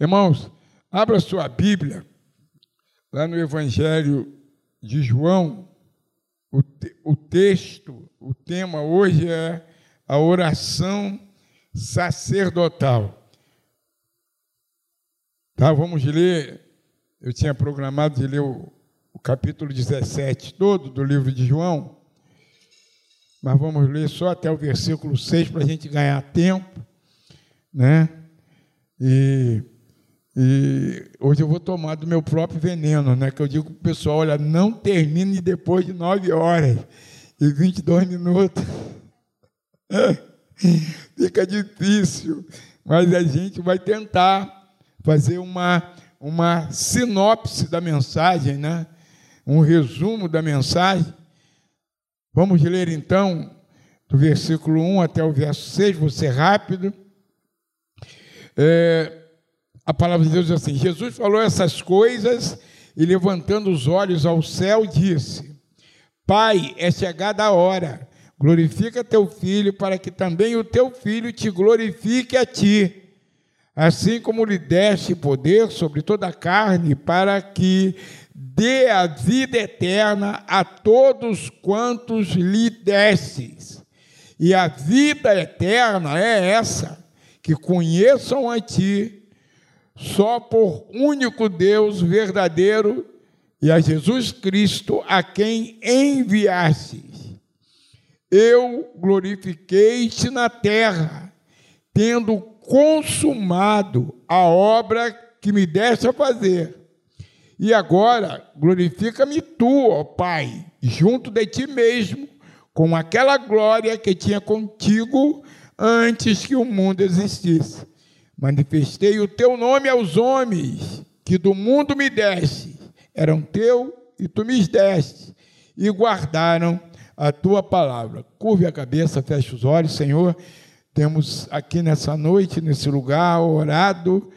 Irmãos, abra sua Bíblia, lá no Evangelho de João, o, te, o texto, o tema hoje é a oração sacerdotal. Tá, vamos ler. Eu tinha programado de ler o, o capítulo 17 todo do livro de João, mas vamos ler só até o versículo 6 para a gente ganhar tempo, né? E, e, hoje eu vou tomar do meu próprio veneno, né? Que eu digo para o pessoal: olha, não termine depois de 9 horas e 22 minutos. Fica difícil, mas a gente vai tentar fazer uma, uma sinopse da mensagem, né? um resumo da mensagem. Vamos ler então do versículo 1 até o verso 6, vou ser rápido. É, a palavra de Deus diz assim: Jesus falou essas coisas e, levantando os olhos ao céu, disse: Pai, é chegada a hora, glorifica teu filho, para que também o teu filho te glorifique a ti. Assim como lhe deste poder sobre toda a carne, para que dê a vida eterna a todos quantos lhe destes. E a vida eterna é essa, que conheçam a ti, só por único Deus verdadeiro e a Jesus Cristo, a quem enviastes. Eu glorifiquei-te na terra, tendo consumado a obra que me deste a fazer. E agora glorifica-me tu, ó Pai, junto de ti mesmo, com aquela glória que tinha contigo antes que o mundo existisse. Manifestei o teu nome aos homens que do mundo me deste, eram teu e tu me deste, e guardaram a tua palavra. Curve a cabeça, feche os olhos, Senhor. Temos aqui nessa noite, nesse lugar, orado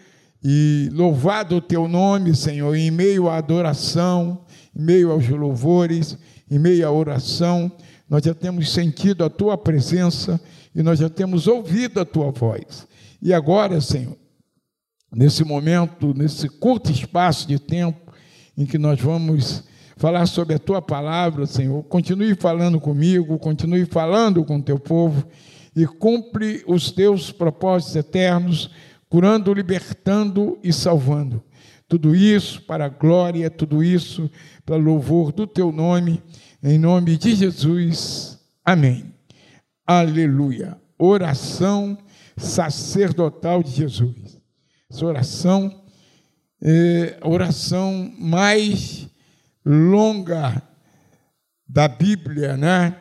e louvado o teu nome, Senhor, em meio à adoração, em meio aos louvores, em meio à oração, nós já temos sentido a tua presença e nós já temos ouvido a tua voz. E agora, Senhor, nesse momento, nesse curto espaço de tempo em que nós vamos falar sobre a tua palavra, Senhor, continue falando comigo, continue falando com o teu povo e cumpre os teus propósitos eternos curando, libertando e salvando. Tudo isso para a glória, tudo isso para louvor do teu nome, em nome de Jesus. Amém. Aleluia. Oração sacerdotal de Jesus. Essa oração é a oração mais longa da Bíblia, né?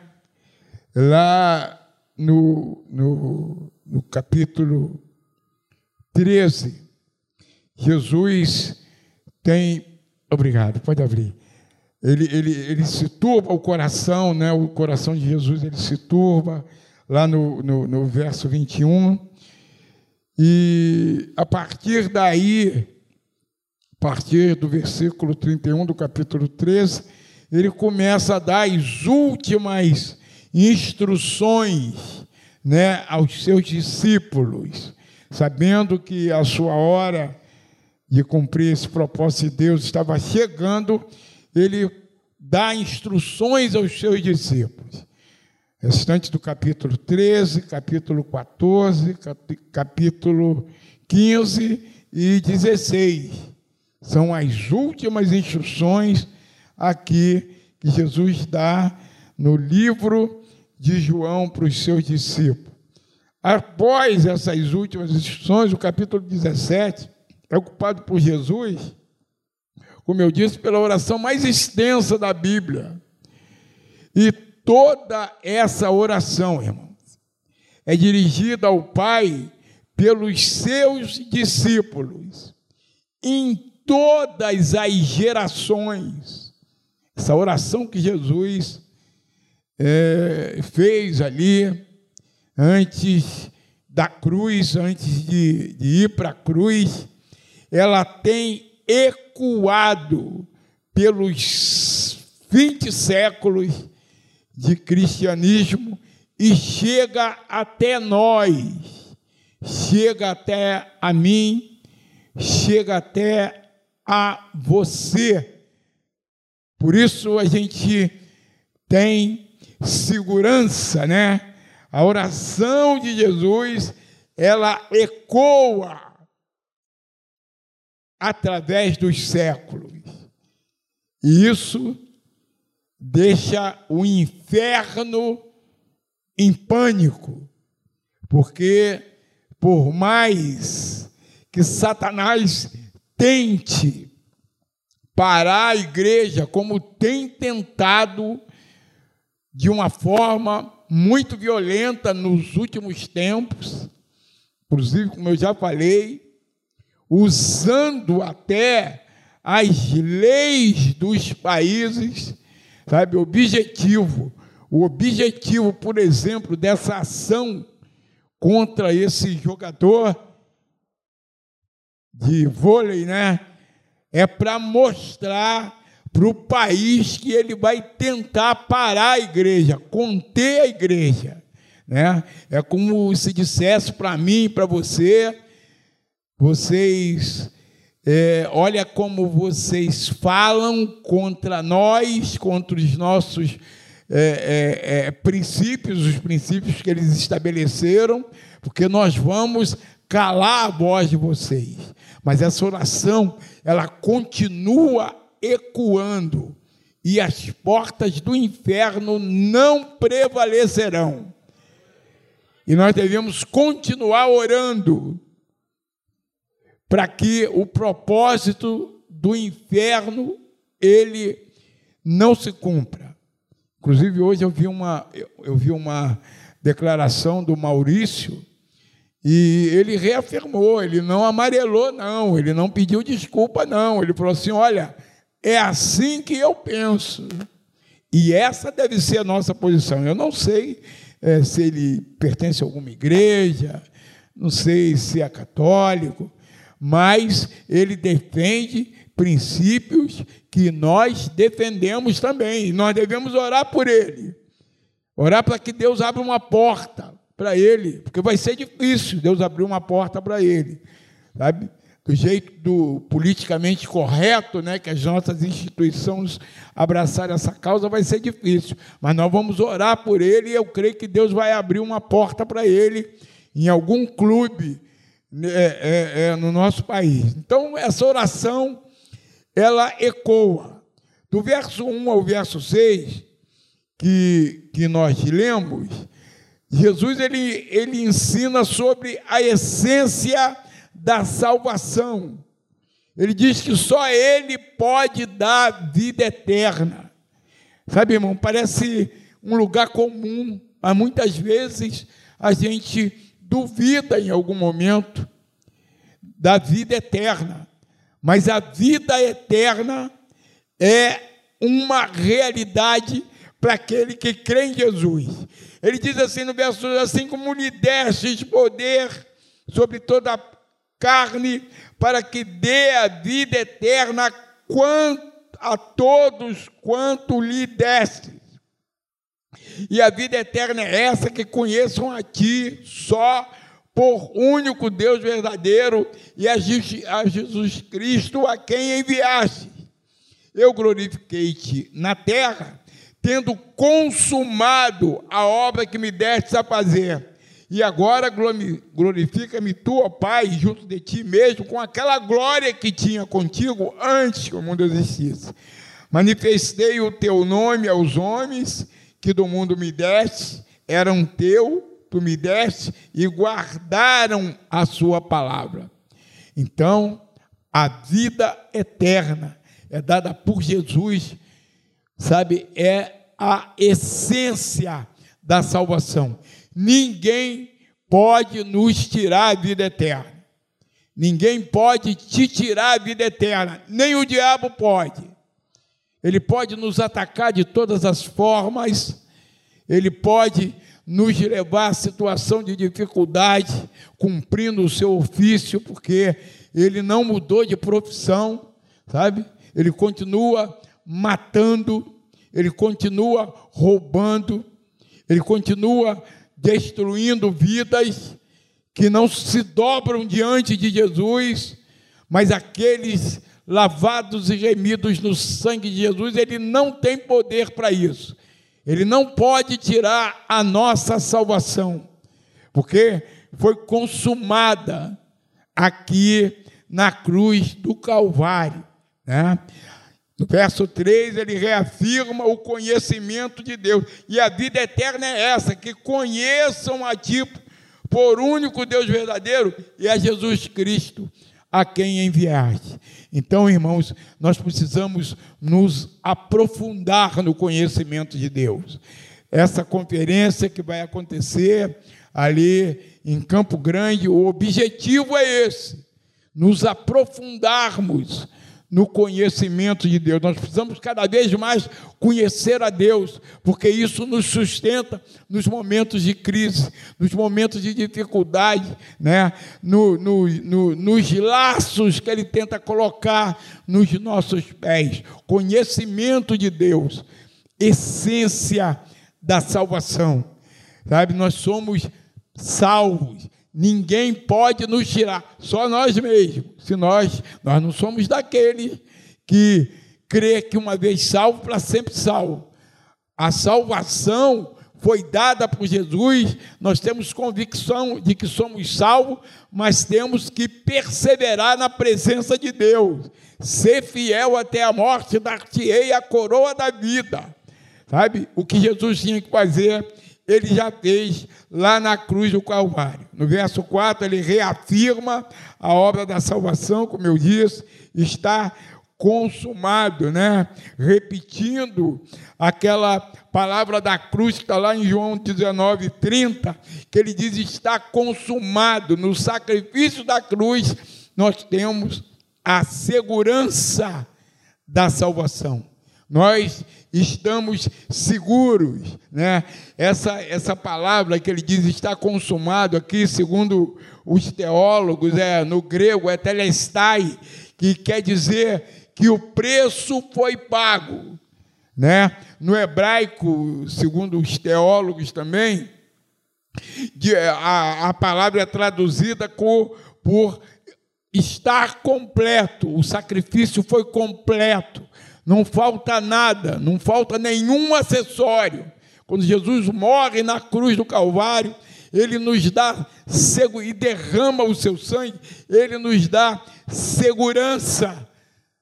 Lá no, no, no capítulo 13. Jesus tem. Obrigado, pode abrir. Ele, ele, ele se turba o coração, né? o coração de Jesus ele se turba, lá no, no, no verso 21. E a partir daí, a partir do versículo 31 do capítulo 13, ele começa a dar as últimas instruções né, aos seus discípulos sabendo que a sua hora de cumprir esse propósito de Deus estava chegando, ele dá instruções aos seus discípulos. Restante do capítulo 13, capítulo 14, capítulo 15 e 16. São as últimas instruções aqui que Jesus dá no livro de João para os seus discípulos. Após essas últimas instruções, o capítulo 17 é ocupado por Jesus, como eu disse, pela oração mais extensa da Bíblia. E toda essa oração, irmãos, é dirigida ao Pai pelos seus discípulos, em todas as gerações. Essa oração que Jesus é, fez ali, antes da cruz, antes de, de ir para a cruz, ela tem ecoado pelos 20 séculos de cristianismo e chega até nós, chega até a mim, chega até a você. Por isso a gente tem segurança, né? A oração de Jesus, ela ecoa através dos séculos. E isso deixa o inferno em pânico, porque por mais que Satanás tente parar a igreja, como tem tentado de uma forma muito violenta nos últimos tempos, inclusive, como eu já falei, usando até as leis dos países, sabe, objetivo. O objetivo, por exemplo, dessa ação contra esse jogador de vôlei, né? É para mostrar para o país que ele vai tentar parar a igreja, conter a igreja. Né? É como se dissesse para mim e para você, vocês, é, olha como vocês falam contra nós, contra os nossos é, é, é, princípios, os princípios que eles estabeleceram, porque nós vamos calar a voz de vocês. Mas essa oração, ela continua ecoando, e as portas do inferno não prevalecerão. E nós devemos continuar orando para que o propósito do inferno ele não se cumpra. Inclusive hoje eu vi uma eu vi uma declaração do Maurício e ele reafirmou, ele não amarelou não, ele não pediu desculpa não, ele falou assim, olha, é assim que eu penso. E essa deve ser a nossa posição. Eu não sei é, se ele pertence a alguma igreja, não sei se é católico, mas ele defende princípios que nós defendemos também. E nós devemos orar por ele. Orar para que Deus abra uma porta para ele, porque vai ser difícil Deus abrir uma porta para ele, sabe? do jeito do politicamente correto, né, que as nossas instituições abraçarem essa causa, vai ser difícil. Mas nós vamos orar por ele e eu creio que Deus vai abrir uma porta para ele em algum clube é, é, é, no nosso país. Então, essa oração, ela ecoa. Do verso 1 ao verso 6, que, que nós lemos, Jesus ele, ele ensina sobre a essência da salvação. Ele diz que só Ele pode dar vida eterna. Sabe, irmão, parece um lugar comum, mas muitas vezes a gente duvida em algum momento da vida eterna. Mas a vida eterna é uma realidade para aquele que crê em Jesus. Ele diz assim no verso assim como lhe destes poder sobre toda carne, para que dê a vida eterna a todos quanto lhe deste. E a vida eterna é essa que conheçam a ti só por único Deus verdadeiro e a Jesus Cristo a quem enviaste. Eu glorifiquei-te na terra, tendo consumado a obra que me deste a fazer. E agora glorifica-me tu, ó Pai, junto de ti mesmo, com aquela glória que tinha contigo antes que o mundo existisse. Manifestei o teu nome aos homens que do mundo me deste, eram teu, tu me deste, e guardaram a sua palavra. Então, a vida eterna é dada por Jesus, sabe? É a essência da salvação. Ninguém pode nos tirar a vida eterna. Ninguém pode te tirar a vida eterna, nem o diabo pode. Ele pode nos atacar de todas as formas, ele pode nos levar à situação de dificuldade, cumprindo o seu ofício, porque ele não mudou de profissão, sabe? Ele continua matando, ele continua roubando, ele continua destruindo vidas que não se dobram diante de Jesus, Mas aqueles lavados e remidos no sangue de Jesus, ele não tem poder para isso. Ele não pode tirar a nossa salvação, porque foi consumada aqui na cruz do Calvário. Né? No verso 3, ele reafirma o conhecimento de Deus. E a vida eterna é essa: que conheçam a Ti por único Deus verdadeiro e a Jesus Cristo, a quem enviaste. Então, irmãos, nós precisamos nos aprofundar no conhecimento de Deus. Essa conferência que vai acontecer ali em Campo Grande, o objetivo é esse: nos aprofundarmos no conhecimento de Deus. Nós precisamos cada vez mais conhecer a Deus, porque isso nos sustenta nos momentos de crise, nos momentos de dificuldade, né? No, no, no, nos laços que Ele tenta colocar nos nossos pés. Conhecimento de Deus, essência da salvação. Sabe, nós somos salvos Ninguém pode nos tirar, só nós mesmos. Se nós, nós não somos daqueles que crê que uma vez salvo, para sempre salvo. A salvação foi dada por Jesus, nós temos convicção de que somos salvos, mas temos que perseverar na presença de Deus. Ser fiel até a morte, dar-te-ei a coroa da vida. Sabe? O que Jesus tinha que fazer ele já fez lá na cruz do Calvário. No verso 4, ele reafirma a obra da salvação, como eu disse, está consumado, né? Repetindo aquela palavra da cruz que está lá em João 19, 30, que ele diz: está consumado. No sacrifício da cruz, nós temos a segurança da salvação. Nós estamos seguros, né? Essa essa palavra que ele diz está consumado aqui, segundo os teólogos, é no grego é telestai, que quer dizer que o preço foi pago, né? No hebraico, segundo os teólogos também, a, a palavra é traduzida por, por estar completo, o sacrifício foi completo não falta nada, não falta nenhum acessório. Quando Jesus morre na cruz do Calvário, ele nos dá e derrama o seu sangue, ele nos dá segurança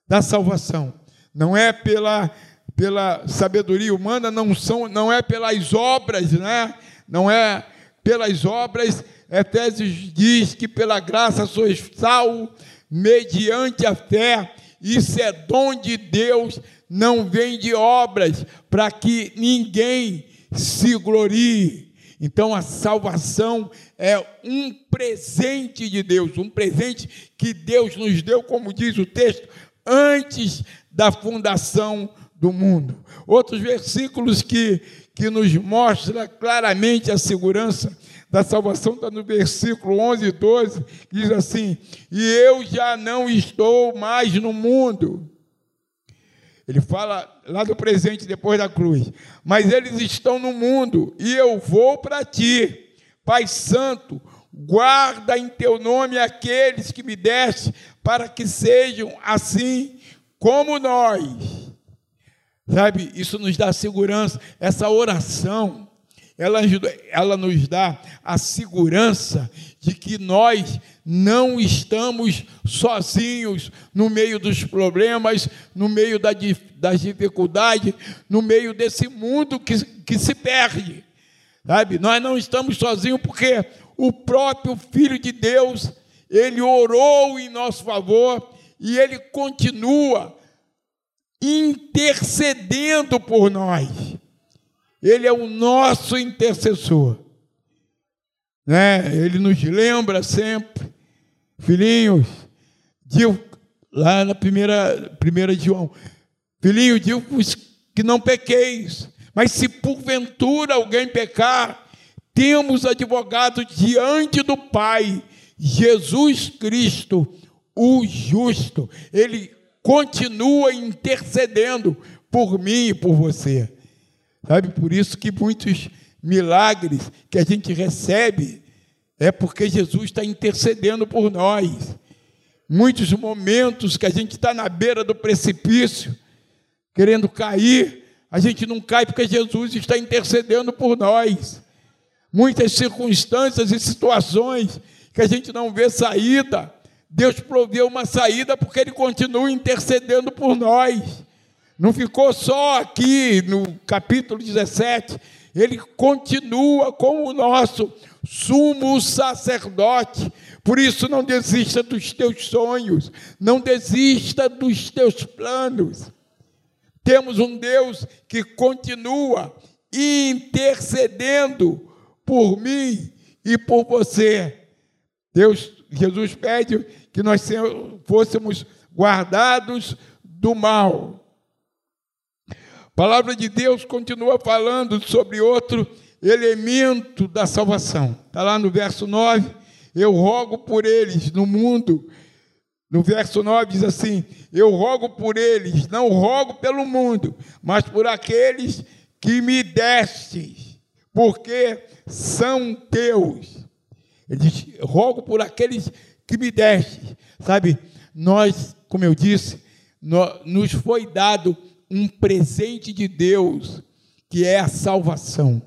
da salvação. Não é pela, pela sabedoria humana, não, são, não é pelas obras, né? não é pelas obras. Efésios diz que pela graça sois salvos mediante a fé isso é dom de Deus, não vem de obras, para que ninguém se glorie. Então a salvação é um presente de Deus, um presente que Deus nos deu, como diz o texto, antes da fundação do mundo. Outros versículos que, que nos mostram claramente a segurança da salvação está no versículo 11 e 12, diz assim: E eu já não estou mais no mundo. Ele fala lá do presente depois da cruz. Mas eles estão no mundo e eu vou para ti. Pai Santo, guarda em teu nome aqueles que me deste, para que sejam assim como nós. Sabe, isso nos dá segurança, essa oração ela, ela nos dá a segurança de que nós não estamos sozinhos no meio dos problemas, no meio da, das dificuldades, no meio desse mundo que, que se perde. Sabe? Nós não estamos sozinhos porque o próprio Filho de Deus, ele orou em nosso favor e ele continua intercedendo por nós. Ele é o nosso intercessor. Né? Ele nos lembra sempre, filhinhos, digo, lá na primeira, primeira de João, filhinhos, digo que não pequeis, mas se porventura alguém pecar, temos advogado diante do Pai, Jesus Cristo, o justo. Ele continua intercedendo por mim e por você. Sabe, por isso que muitos milagres que a gente recebe é porque Jesus está intercedendo por nós. muitos momentos que a gente está na beira do precipício, querendo cair, a gente não cai porque Jesus está intercedendo por nós. Muitas circunstâncias e situações que a gente não vê saída, Deus proveu uma saída porque Ele continua intercedendo por nós. Não ficou só aqui no capítulo 17, Ele continua como o nosso sumo sacerdote. Por isso, não desista dos teus sonhos, não desista dos teus planos. Temos um Deus que continua intercedendo por mim e por você. Deus, Jesus pede que nós fôssemos guardados do mal. Palavra de Deus continua falando sobre outro elemento da salvação. Está lá no verso 9. Eu rogo por eles no mundo. No verso 9 diz assim: Eu rogo por eles, não rogo pelo mundo, mas por aqueles que me destes, porque são teus. Ele diz: Rogo por aqueles que me deste. Sabe, nós, como eu disse, nos foi dado um presente de Deus, que é a salvação.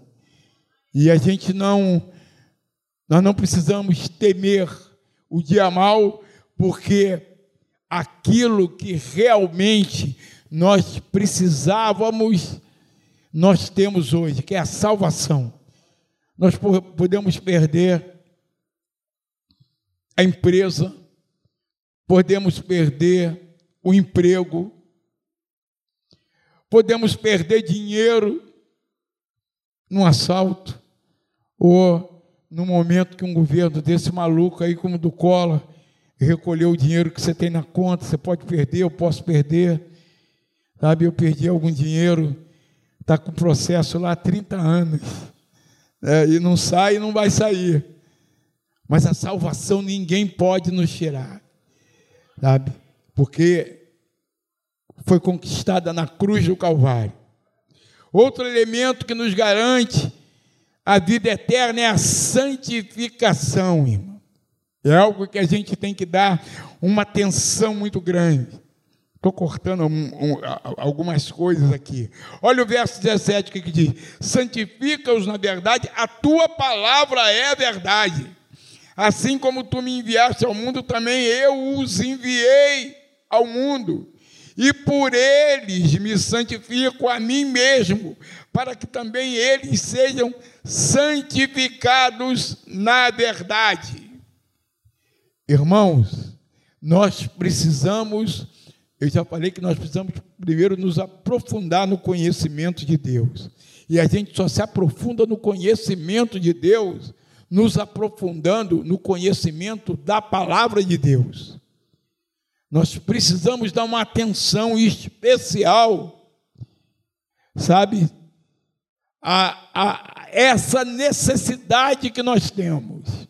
E a gente não, nós não precisamos temer o dia mal, porque aquilo que realmente nós precisávamos, nós temos hoje, que é a salvação. Nós podemos perder a empresa, podemos perder o emprego, podemos perder dinheiro num assalto, ou no momento que um governo desse maluco aí, como do Collor, recolheu o dinheiro que você tem na conta, você pode perder, eu posso perder. Sabe, eu perdi algum dinheiro, está com processo lá há 30 anos, é, e não sai e não vai sair. Mas a salvação ninguém pode nos tirar, sabe? Porque foi conquistada na cruz do Calvário. Outro elemento que nos garante a vida eterna é a santificação, irmão. É algo que a gente tem que dar uma atenção muito grande. Estou cortando um, um, algumas coisas aqui. Olha o verso 17 que, que diz: Santifica-os na verdade, a tua palavra é verdade. Assim como tu me enviaste ao mundo, também eu os enviei ao mundo. E por eles me santifico a mim mesmo, para que também eles sejam santificados na verdade. Irmãos, nós precisamos, eu já falei que nós precisamos primeiro nos aprofundar no conhecimento de Deus. E a gente só se aprofunda no conhecimento de Deus, nos aprofundando no conhecimento da palavra de Deus. Nós precisamos dar uma atenção especial, sabe, a, a essa necessidade que nós temos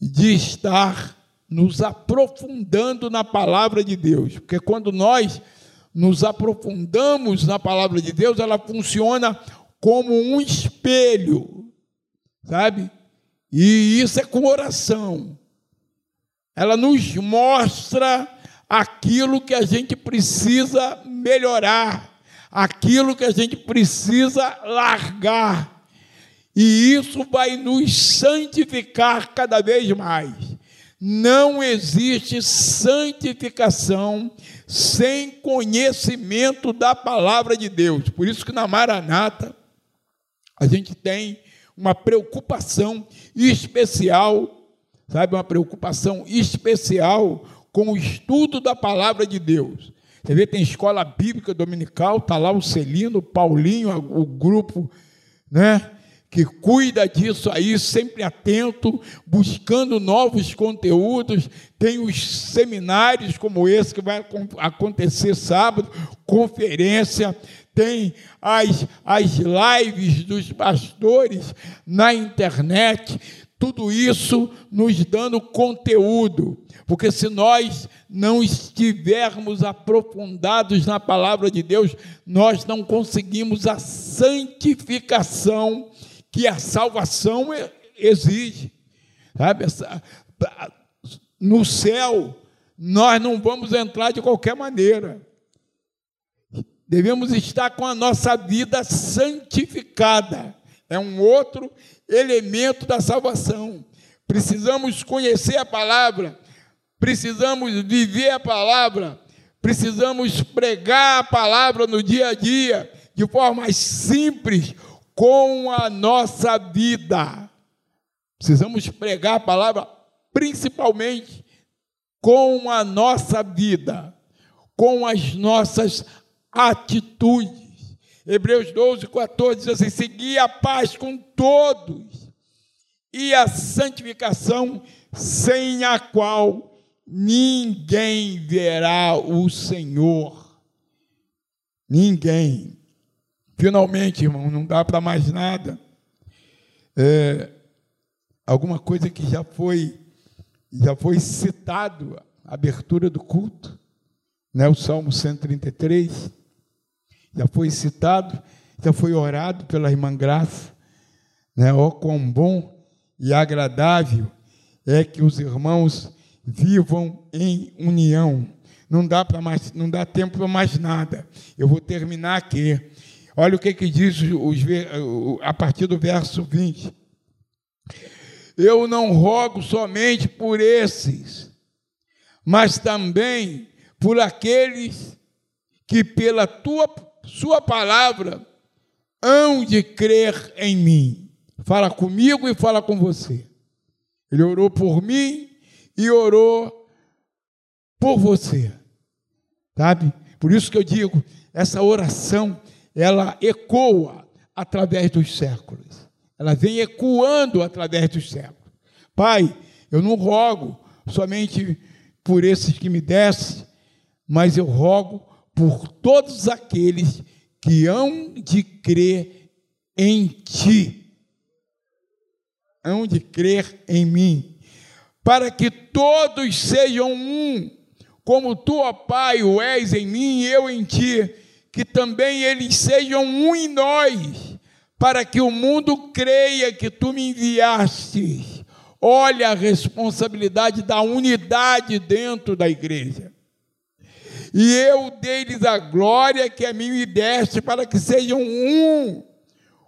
de estar nos aprofundando na palavra de Deus, porque quando nós nos aprofundamos na palavra de Deus, ela funciona como um espelho, sabe? E isso é com oração. Ela nos mostra aquilo que a gente precisa melhorar aquilo que a gente precisa largar. E isso vai nos santificar cada vez mais. Não existe santificação sem conhecimento da palavra de Deus. Por isso que na Maranata a gente tem uma preocupação especial, sabe, uma preocupação especial com o estudo da palavra de Deus. Você vê, tem escola bíblica dominical, está lá o Celino, o Paulinho, o grupo, né? Que cuida disso aí, sempre atento, buscando novos conteúdos. Tem os seminários como esse que vai acontecer sábado, conferência, tem as, as lives dos pastores na internet, tudo isso nos dando conteúdo. Porque se nós não estivermos aprofundados na palavra de Deus, nós não conseguimos a santificação que a salvação exige. Sabe? no céu, nós não vamos entrar de qualquer maneira. Devemos estar com a nossa vida santificada. É um outro elemento da salvação. Precisamos conhecer a palavra, precisamos viver a palavra, precisamos pregar a palavra no dia a dia, de forma simples, com a nossa vida. Precisamos pregar a palavra principalmente com a nossa vida, com as nossas atitudes. Hebreus 12, 14 diz assim: segui a paz com todos e a santificação, sem a qual ninguém verá o Senhor. Ninguém. Finalmente, irmão, não dá para mais nada. É, alguma coisa que já foi já foi citado, abertura do culto, né, o Salmo 133 já foi citado, já foi orado pela irmã Graça, né? Ó, quão bom e agradável é que os irmãos vivam em união. Não dá mais, não dá tempo para mais nada. Eu vou terminar aqui. Olha o que, que diz os, a partir do verso 20. Eu não rogo somente por esses, mas também por aqueles que pela tua sua palavra hão de crer em mim. Fala comigo e fala com você. Ele orou por mim e orou por você. Sabe? Por isso que eu digo, essa oração, ela ecoa através dos séculos. Ela vem ecoando através dos séculos. Pai, eu não rogo somente por esses que me desse, mas eu rogo por todos aqueles que hão de crer em ti, hão de crer em mim, para que todos sejam um, como tu, ó Pai, o és em mim e eu em ti, que também eles sejam um em nós, para que o mundo creia que tu me enviaste. Olha a responsabilidade da unidade dentro da igreja e eu dei-lhes a glória que a mim me deste, para que sejam um,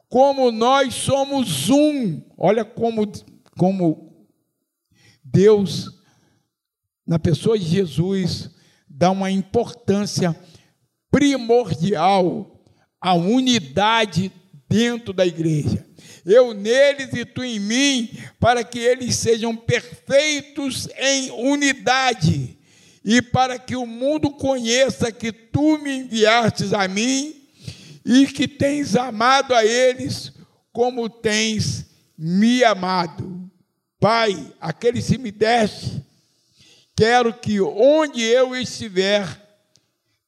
como nós somos um. Olha como, como Deus, na pessoa de Jesus, dá uma importância primordial à unidade dentro da igreja. Eu neles e tu em mim, para que eles sejam perfeitos em unidade e para que o mundo conheça que tu me enviastes a mim e que tens amado a eles como tens me amado. Pai, aquele se me deste, quero que onde eu estiver,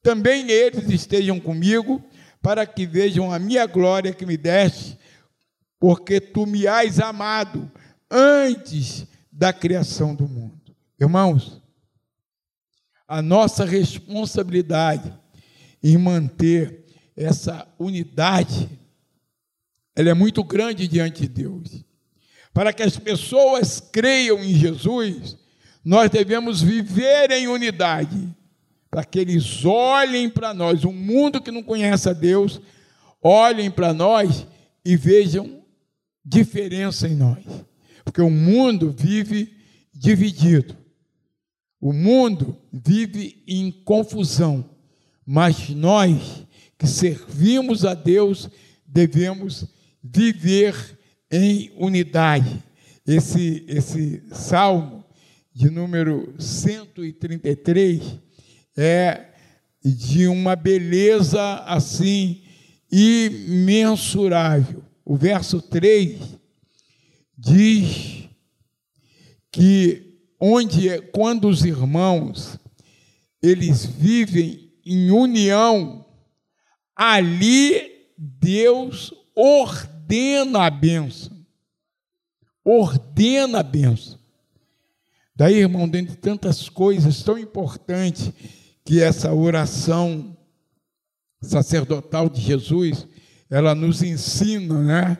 também eles estejam comigo, para que vejam a minha glória que me deste, porque tu me has amado antes da criação do mundo. Irmãos, a nossa responsabilidade em manter essa unidade, ela é muito grande diante de Deus. Para que as pessoas creiam em Jesus, nós devemos viver em unidade, para que eles olhem para nós, um mundo que não conhece a Deus, olhem para nós e vejam diferença em nós. Porque o mundo vive dividido. O mundo vive em confusão, mas nós que servimos a Deus devemos viver em unidade. Esse, esse salmo de número 133 é de uma beleza assim imensurável. O verso 3 diz que onde quando os irmãos eles vivem em união, ali Deus ordena a bênção. Ordena a bênção. Daí, irmão, dentre tantas coisas tão importantes que essa oração sacerdotal de Jesus, ela nos ensina, né?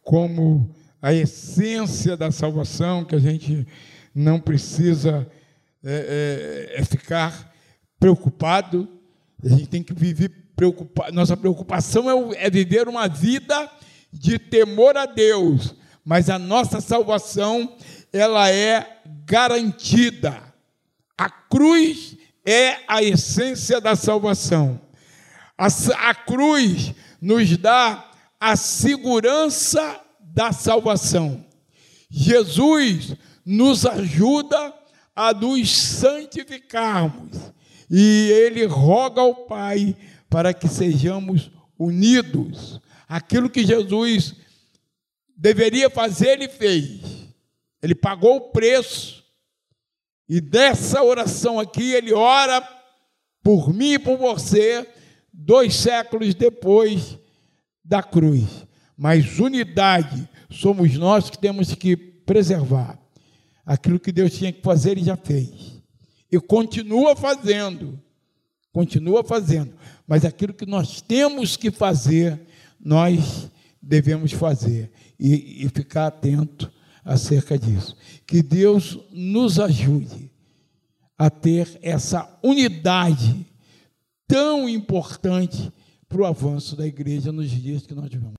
Como a essência da salvação que a gente não precisa é, é, é ficar preocupado, a gente tem que viver preocupado. Nossa preocupação é, é viver uma vida de temor a Deus, mas a nossa salvação ela é garantida. A cruz é a essência da salvação. A, a cruz nos dá a segurança da salvação. Jesus nos ajuda a nos santificarmos e ele roga ao Pai para que sejamos unidos. Aquilo que Jesus deveria fazer, ele fez. Ele pagou o preço. E dessa oração aqui, ele ora por mim e por você, dois séculos depois da cruz. Mas unidade somos nós que temos que preservar. Aquilo que Deus tinha que fazer, ele já fez. E continua fazendo. Continua fazendo. Mas aquilo que nós temos que fazer, nós devemos fazer. E, e ficar atento acerca disso. Que Deus nos ajude a ter essa unidade tão importante para o avanço da igreja nos dias que nós vivemos.